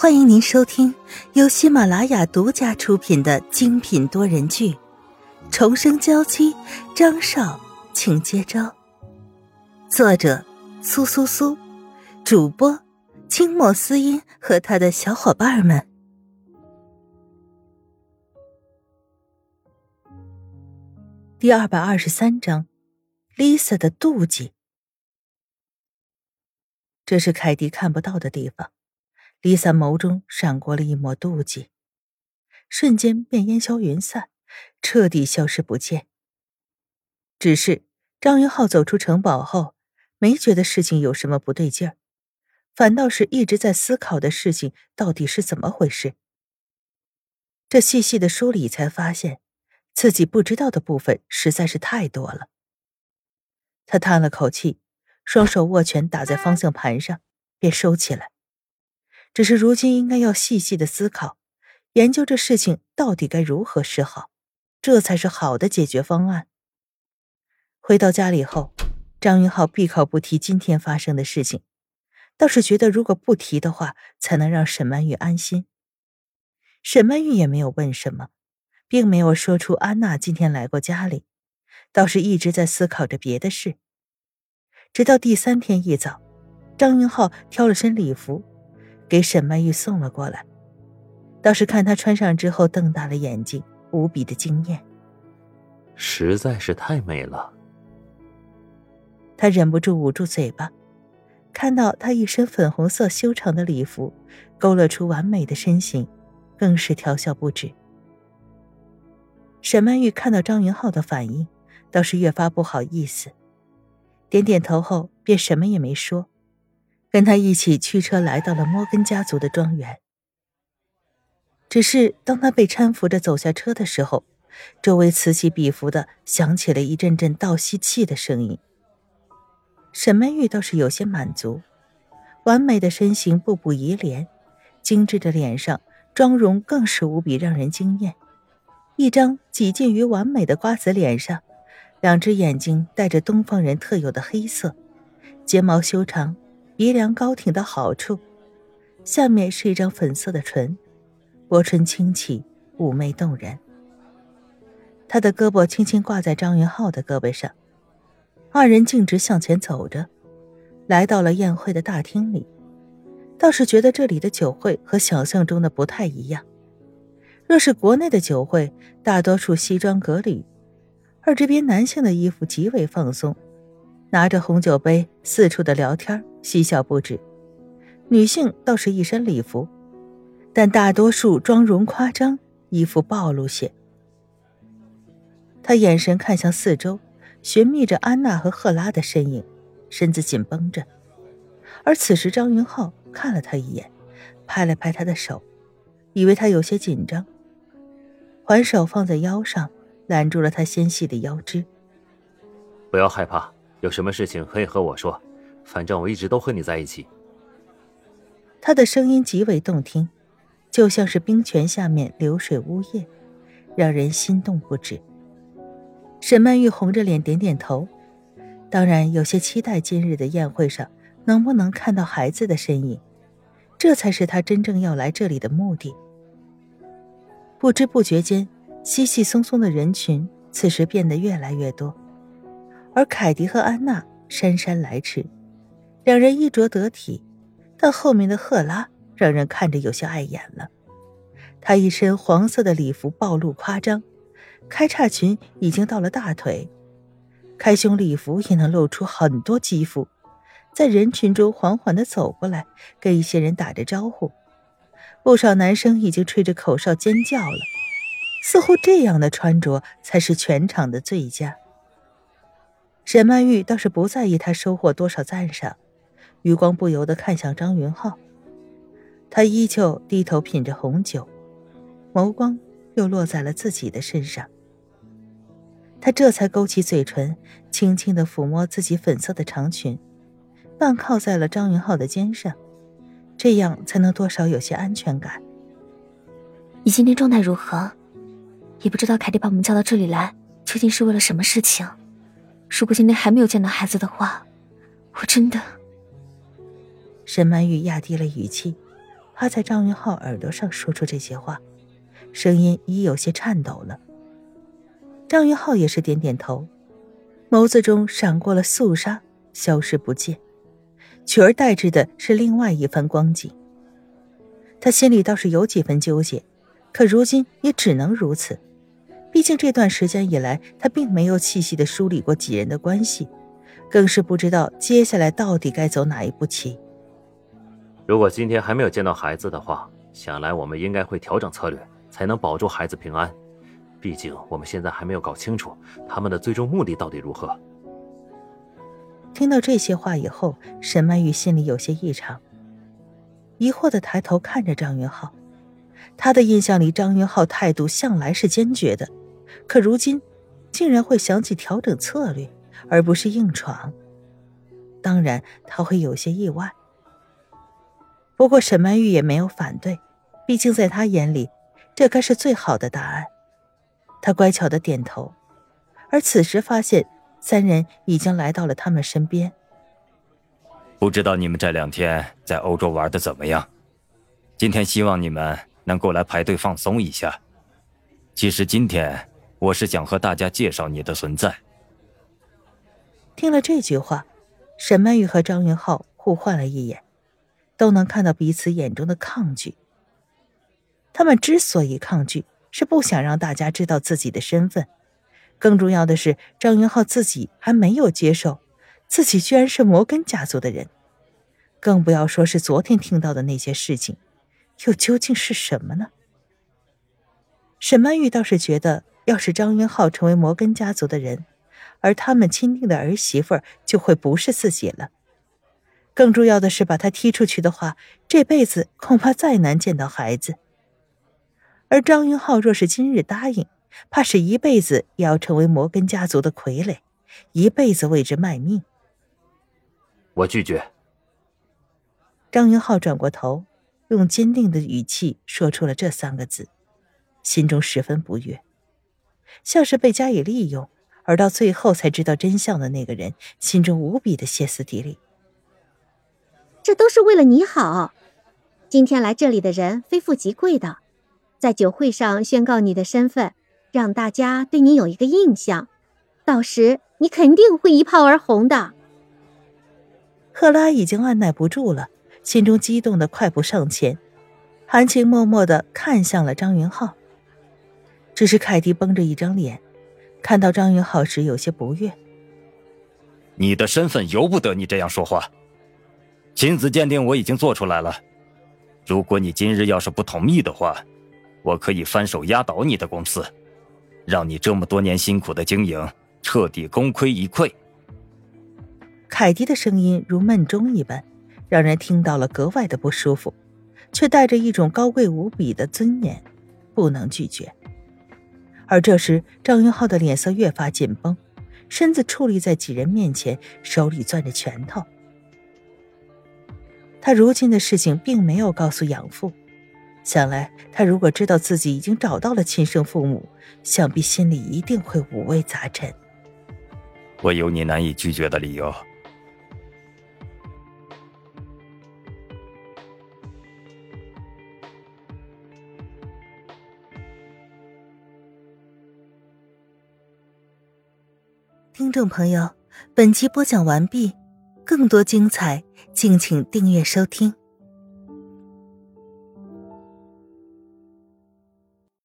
欢迎您收听由喜马拉雅独家出品的精品多人剧《重生娇妻》，张少，请接招。作者：苏苏苏，主播：清末思音和他的小伙伴们。第二百二十三章，Lisa 的妒忌。这是凯蒂看不到的地方。Lisa 眸中闪过了一抹妒忌，瞬间便烟消云散，彻底消失不见。只是张云浩走出城堡后，没觉得事情有什么不对劲儿，反倒是一直在思考的事情到底是怎么回事。这细细的梳理，才发现自己不知道的部分实在是太多了。他叹了口气，双手握拳打在方向盘上，便收起来。只是如今应该要细细的思考，研究这事情到底该如何是好，这才是好的解决方案。回到家里后，张云浩闭口不提今天发生的事情，倒是觉得如果不提的话，才能让沈曼玉安心。沈曼玉也没有问什么，并没有说出安娜今天来过家里，倒是一直在思考着别的事。直到第三天一早，张云浩挑了身礼服。给沈曼玉送了过来，倒是看她穿上之后，瞪大了眼睛，无比的惊艳，实在是太美了。他忍不住捂住嘴巴，看到她一身粉红色修长的礼服，勾勒出完美的身形，更是调笑不止。沈曼玉看到张云浩的反应，倒是越发不好意思，点点头后，便什么也没说。跟他一起驱车来到了摩根家族的庄园。只是当他被搀扶着走下车的时候，周围此起彼伏的响起了一阵阵倒吸气的声音。沈曼玉倒是有些满足，完美的身形步步移莲，精致的脸上妆容更是无比让人惊艳。一张几近于完美的瓜子脸上，两只眼睛带着东方人特有的黑色，睫毛修长。鼻梁高挺的好处，下面是一张粉色的唇，薄唇轻启，妩媚动人。他的胳膊轻轻挂在张云浩的胳膊上，二人径直向前走着，来到了宴会的大厅里。倒是觉得这里的酒会和想象中的不太一样。若是国内的酒会，大多数西装革履，而这边男性的衣服极为放松。拿着红酒杯，四处的聊天，嬉笑不止。女性倒是一身礼服，但大多数妆容夸张，衣服暴露些。他眼神看向四周，寻觅着安娜和赫拉的身影，身子紧绷着。而此时，张云浩看了他一眼，拍了拍他的手，以为他有些紧张，环手放在腰上，揽住了他纤细的腰肢。不要害怕。有什么事情可以和我说，反正我一直都和你在一起。他的声音极为动听，就像是冰泉下面流水呜咽，让人心动不止。沈曼玉红着脸点点头，当然有些期待今日的宴会上能不能看到孩子的身影，这才是他真正要来这里的目的。不知不觉间，稀稀松松的人群此时变得越来越多。而凯蒂和安娜姗姗来迟，两人衣着得体，但后面的赫拉让人看着有些碍眼了。她一身黄色的礼服暴露夸张，开叉裙已经到了大腿，开胸礼服也能露出很多肌肤，在人群中缓缓地走过来，跟一些人打着招呼。不少男生已经吹着口哨尖叫了，似乎这样的穿着才是全场的最佳。沈曼玉倒是不在意他收获多少赞赏，余光不由得看向张云浩，他依旧低头品着红酒，眸光又落在了自己的身上。他这才勾起嘴唇，轻轻的抚摸自己粉色的长裙，半靠在了张云浩的肩上，这样才能多少有些安全感。你今天状态如何？也不知道凯蒂把我们叫到这里来，究竟是为了什么事情？如果今天还没有见到孩子的话，我真的……沈曼玉压低了语气，趴在张云浩耳朵上说出这些话，声音已有些颤抖了。张云浩也是点点头，眸子中闪过了肃杀，消失不见，取而代之的是另外一番光景。他心里倒是有几分纠结，可如今也只能如此。毕竟这段时间以来，他并没有细细的梳理过几人的关系，更是不知道接下来到底该走哪一步棋。如果今天还没有见到孩子的话，想来我们应该会调整策略，才能保住孩子平安。毕竟我们现在还没有搞清楚他们的最终目的到底如何。听到这些话以后，沈曼玉心里有些异常，疑惑的抬头看着张云浩。他的印象里，张云浩态度向来是坚决的。可如今，竟然会想起调整策略，而不是硬闯。当然，他会有些意外。不过沈曼玉也没有反对，毕竟在她眼里，这该是最好的答案。她乖巧的点头，而此时发现三人已经来到了他们身边。不知道你们这两天在欧洲玩的怎么样？今天希望你们能过来排队放松一下。其实今天。我是想和大家介绍你的存在。听了这句话，沈曼玉和张云浩互换了一眼，都能看到彼此眼中的抗拒。他们之所以抗拒，是不想让大家知道自己的身份。更重要的是，张云浩自己还没有接受自己居然是摩根家族的人，更不要说是昨天听到的那些事情，又究竟是什么呢？沈曼玉倒是觉得。要是张云浩成为摩根家族的人，而他们钦定的儿媳妇就会不是自己了。更重要的是，把他踢出去的话，这辈子恐怕再难见到孩子。而张云浩若是今日答应，怕是一辈子也要成为摩根家族的傀儡，一辈子为之卖命。我拒绝。张云浩转过头，用坚定的语气说出了这三个字，心中十分不悦。像是被加以利用，而到最后才知道真相的那个人，心中无比的歇斯底里。这都是为了你好。今天来这里的人非富即贵的，在酒会上宣告你的身份，让大家对你有一个印象，到时你肯定会一炮而红的。赫拉已经按耐不住了，心中激动的快步上前，含情脉脉的看向了张云浩。只是凯蒂绷着一张脸，看到张云浩时有些不悦。你的身份由不得你这样说话。亲子鉴定我已经做出来了，如果你今日要是不同意的话，我可以翻手压倒你的公司，让你这么多年辛苦的经营彻底功亏一篑。凯迪的声音如闷钟一般，让人听到了格外的不舒服，却带着一种高贵无比的尊严，不能拒绝。而这时，张云浩的脸色越发紧绷，身子矗立在几人面前，手里攥着拳头。他如今的事情并没有告诉养父，想来他如果知道自己已经找到了亲生父母，想必心里一定会五味杂陈。我有你难以拒绝的理由。听众朋友，本集播讲完毕，更多精彩，敬请订阅收听。